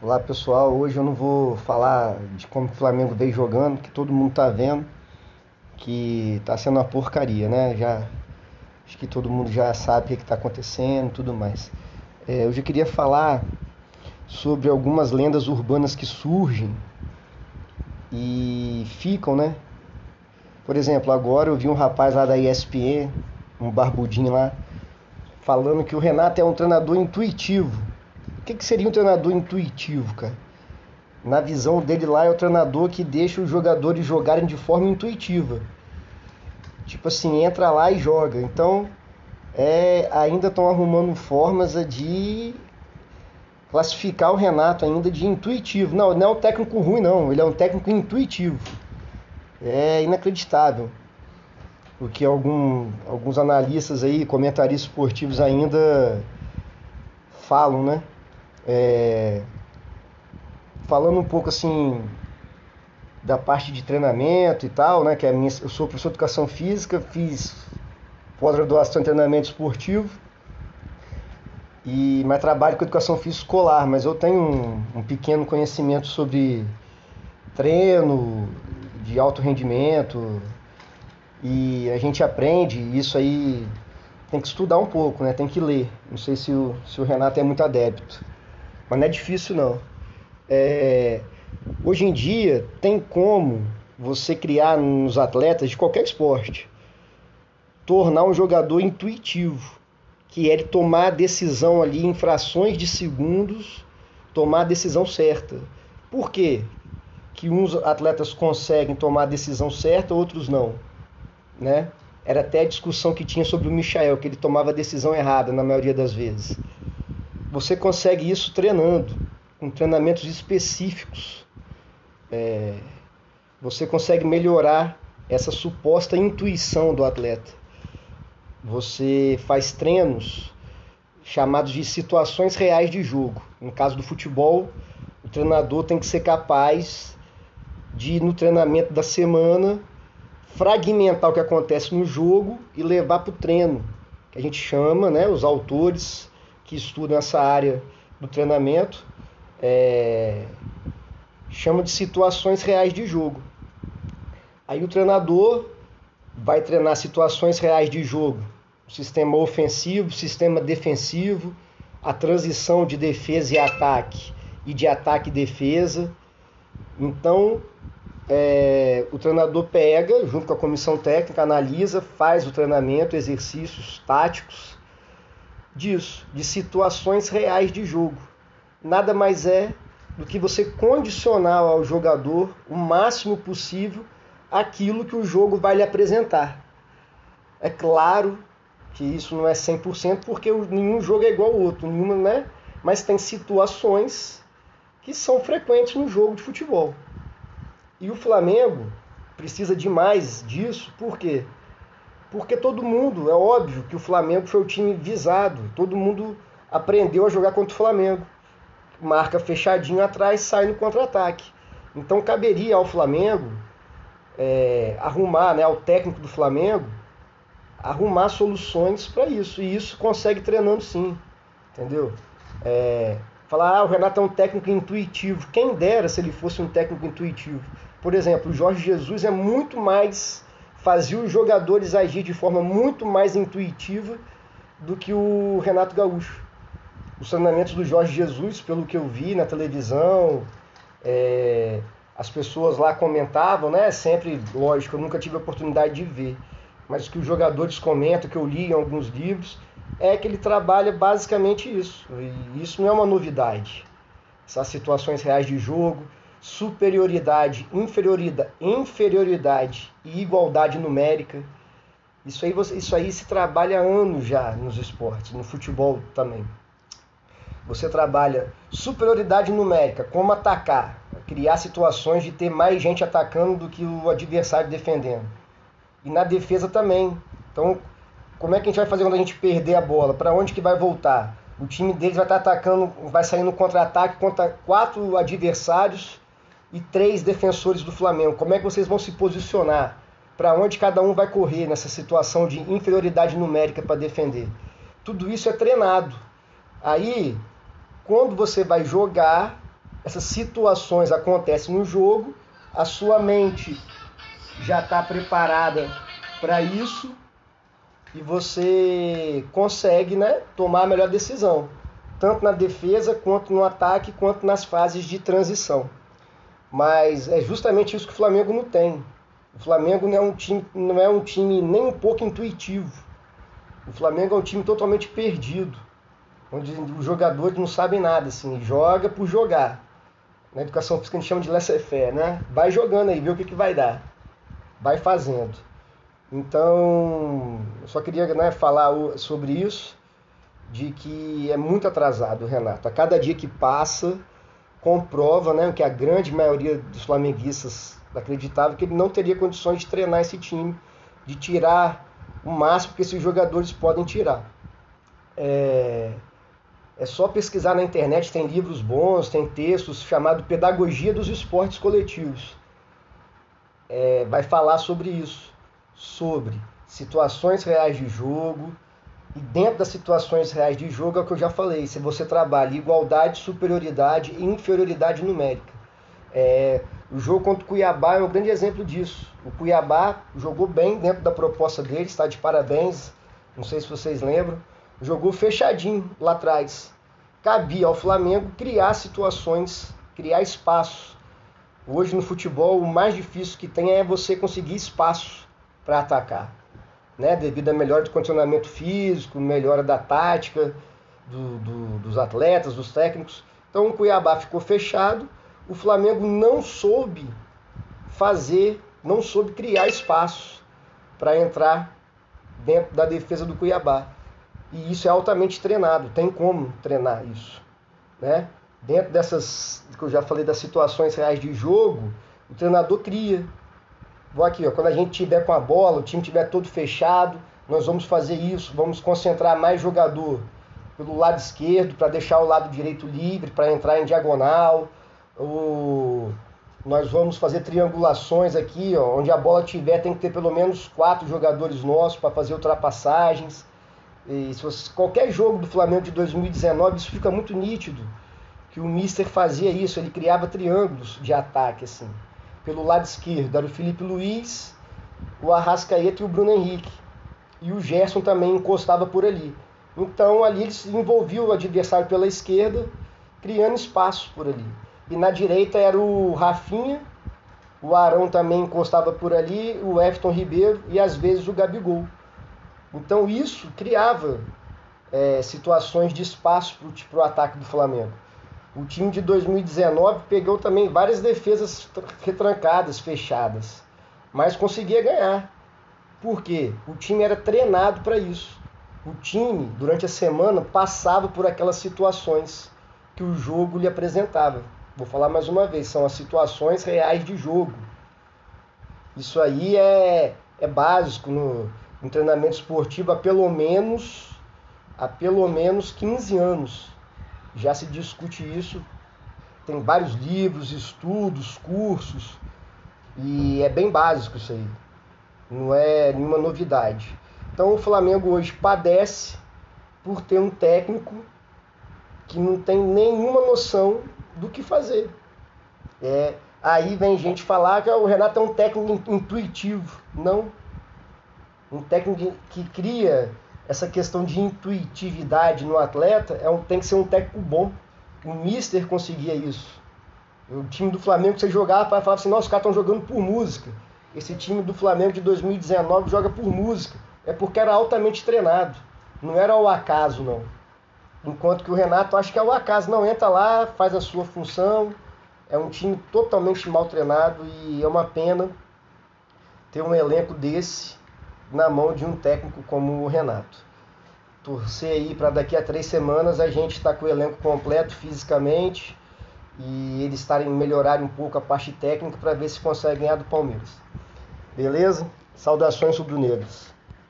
Olá pessoal, hoje eu não vou falar de como o Flamengo veio jogando, que todo mundo tá vendo, que tá sendo uma porcaria, né? Já acho que todo mundo já sabe o que está acontecendo, tudo mais. É, eu queria falar sobre algumas lendas urbanas que surgem e ficam, né? Por exemplo, agora eu vi um rapaz lá da ESPN, um barbudinho lá, falando que o Renato é um treinador intuitivo que, que seria um treinador intuitivo, cara? Na visão dele lá é o treinador que deixa os jogadores jogarem de forma intuitiva. Tipo assim, entra lá e joga. Então, é, ainda estão arrumando formas de classificar o Renato ainda de intuitivo. Não, não é um técnico ruim, não. Ele é um técnico intuitivo. É inacreditável. O que algum, alguns analistas aí, comentaristas esportivos ainda falam, né? É, falando um pouco assim da parte de treinamento e tal, né? Que é a minha, eu sou professor de educação física, fiz pós-graduação em treinamento esportivo e mais trabalho com educação física escolar, mas eu tenho um, um pequeno conhecimento sobre treino de alto rendimento e a gente aprende isso aí tem que estudar um pouco, né? Tem que ler. Não sei se o, se o Renato é muito adepto. Mas não é difícil não. É, hoje em dia tem como você criar nos atletas de qualquer esporte tornar um jogador intuitivo, que é ele tomar a decisão ali em frações de segundos, tomar a decisão certa. Por quê? Que uns atletas conseguem tomar a decisão certa, outros não, né? Era até a discussão que tinha sobre o Michael, que ele tomava a decisão errada na maioria das vezes. Você consegue isso treinando, com treinamentos específicos. É, você consegue melhorar essa suposta intuição do atleta. Você faz treinos chamados de situações reais de jogo. No caso do futebol, o treinador tem que ser capaz de, no treinamento da semana, fragmentar o que acontece no jogo e levar para o treino, que a gente chama, né, os autores que estudam essa área do treinamento é, chama de situações reais de jogo. Aí o treinador vai treinar situações reais de jogo, sistema ofensivo, sistema defensivo, a transição de defesa e ataque e de ataque e defesa. Então, é, o treinador pega, junto com a comissão técnica, analisa, faz o treinamento, exercícios táticos disso, de situações reais de jogo. Nada mais é do que você condicionar ao jogador o máximo possível aquilo que o jogo vai lhe apresentar. É claro que isso não é 100% porque nenhum jogo é igual ao outro, nenhuma, né? mas tem situações que são frequentes no jogo de futebol. E o Flamengo precisa demais disso, por quê? porque todo mundo, é óbvio que o Flamengo foi o time visado, todo mundo aprendeu a jogar contra o Flamengo. Marca fechadinho atrás, sai no contra-ataque. Então caberia ao Flamengo é, arrumar, né, ao técnico do Flamengo, arrumar soluções para isso. E isso consegue treinando sim, entendeu? É, falar, ah, o Renato é um técnico intuitivo. Quem dera se ele fosse um técnico intuitivo. Por exemplo, o Jorge Jesus é muito mais fazia os jogadores agir de forma muito mais intuitiva do que o Renato Gaúcho. Os treinamentos do Jorge Jesus, pelo que eu vi na televisão, é, as pessoas lá comentavam, né? Sempre, lógico, eu nunca tive a oportunidade de ver, mas o que os jogadores comentam, que eu li em alguns livros, é que ele trabalha basicamente isso. E isso não é uma novidade. Essas situações reais de jogo, superioridade, inferioridade, inferioridade e igualdade numérica. Isso aí, isso aí se trabalha há anos já nos esportes, no futebol também. Você trabalha superioridade numérica, como atacar, criar situações de ter mais gente atacando do que o adversário defendendo. E na defesa também. Então, como é que a gente vai fazer quando a gente perder a bola? Para onde que vai voltar? O time deles vai estar atacando, vai sair no contra-ataque contra quatro adversários e três defensores do Flamengo. Como é que vocês vão se posicionar? Para onde cada um vai correr nessa situação de inferioridade numérica para defender? Tudo isso é treinado. Aí, quando você vai jogar, essas situações acontecem no jogo, a sua mente já está preparada para isso e você consegue né, tomar a melhor decisão, tanto na defesa, quanto no ataque, quanto nas fases de transição. Mas é justamente isso que o Flamengo não tem. O Flamengo não é um time, não é um time nem um pouco intuitivo. O Flamengo é um time totalmente perdido, onde os jogadores não sabem nada, assim, joga por jogar. Na educação física a gente chama de laissez-faire, né? Vai jogando aí, vê o que, que vai dar. Vai fazendo. Então, eu só queria né, falar sobre isso, de que é muito atrasado, Renato. A cada dia que passa, comprova né, que a grande maioria dos flamenguistas acreditava que ele não teria condições de treinar esse time, de tirar o máximo que esses jogadores podem tirar. É, é só pesquisar na internet, tem livros bons, tem textos chamado Pedagogia dos Esportes Coletivos. É, vai falar sobre isso, sobre situações reais de jogo, e dentro das situações reais de jogo é o que eu já falei, se você trabalha igualdade, superioridade e inferioridade numérica. É, o jogo contra o Cuiabá é um grande exemplo disso. O Cuiabá jogou bem dentro da proposta dele, está de parabéns. Não sei se vocês lembram. Jogou fechadinho lá atrás. Cabia ao Flamengo criar situações, criar espaço. Hoje no futebol o mais difícil que tem é você conseguir espaço para atacar. Né? Devido a melhora do condicionamento físico, melhora da tática do, do, dos atletas, dos técnicos. Então o Cuiabá ficou fechado o Flamengo não soube fazer, não soube criar espaço para entrar dentro da defesa do Cuiabá. E isso é altamente treinado, tem como treinar isso. Né? Dentro dessas, que eu já falei, das situações reais de jogo, o treinador cria. Vou aqui, ó, quando a gente tiver com a bola, o time tiver todo fechado, nós vamos fazer isso, vamos concentrar mais jogador pelo lado esquerdo para deixar o lado direito livre para entrar em diagonal o, nós vamos fazer triangulações aqui, ó, onde a bola tiver tem que ter pelo menos quatro jogadores nossos para fazer ultrapassagens. E se você, qualquer jogo do Flamengo de 2019, isso fica muito nítido, que o Mister fazia isso, ele criava triângulos de ataque assim. Pelo lado esquerdo era o Felipe Luiz, o Arrascaeta e o Bruno Henrique. E o Gerson também encostava por ali. Então ali ele envolvia o adversário pela esquerda, criando espaço por ali. E na direita era o Rafinha, o Arão também encostava por ali, o Everton Ribeiro e às vezes o Gabigol. Então isso criava é, situações de espaço para o ataque do Flamengo. O time de 2019 pegou também várias defesas retrancadas, fechadas, mas conseguia ganhar. Por quê? O time era treinado para isso. O time, durante a semana, passava por aquelas situações que o jogo lhe apresentava. Vou falar mais uma vez, são as situações reais de jogo. Isso aí é, é básico no, no treinamento esportivo há pelo menos há pelo menos 15 anos. Já se discute isso. Tem vários livros, estudos, cursos. E é bem básico isso aí. Não é nenhuma novidade. Então o Flamengo hoje padece por ter um técnico que não tem nenhuma noção do que fazer. É, aí vem gente falar que o Renato é um técnico intuitivo. Não. Um técnico que cria essa questão de intuitividade no atleta é um, tem que ser um técnico bom. O Mister conseguia isso. O time do Flamengo, você jogava para falar assim, nossa, os caras estão jogando por música. Esse time do Flamengo de 2019 joga por música. É porque era altamente treinado. Não era ao acaso, não. Enquanto que o Renato acho que é o acaso, não entra lá, faz a sua função. É um time totalmente mal treinado e é uma pena ter um elenco desse na mão de um técnico como o Renato. Torcer aí para daqui a três semanas a gente estar tá com o elenco completo fisicamente e eles estarem melhorarem um pouco a parte técnica para ver se consegue ganhar do Palmeiras. Beleza? Saudações rubro-negras.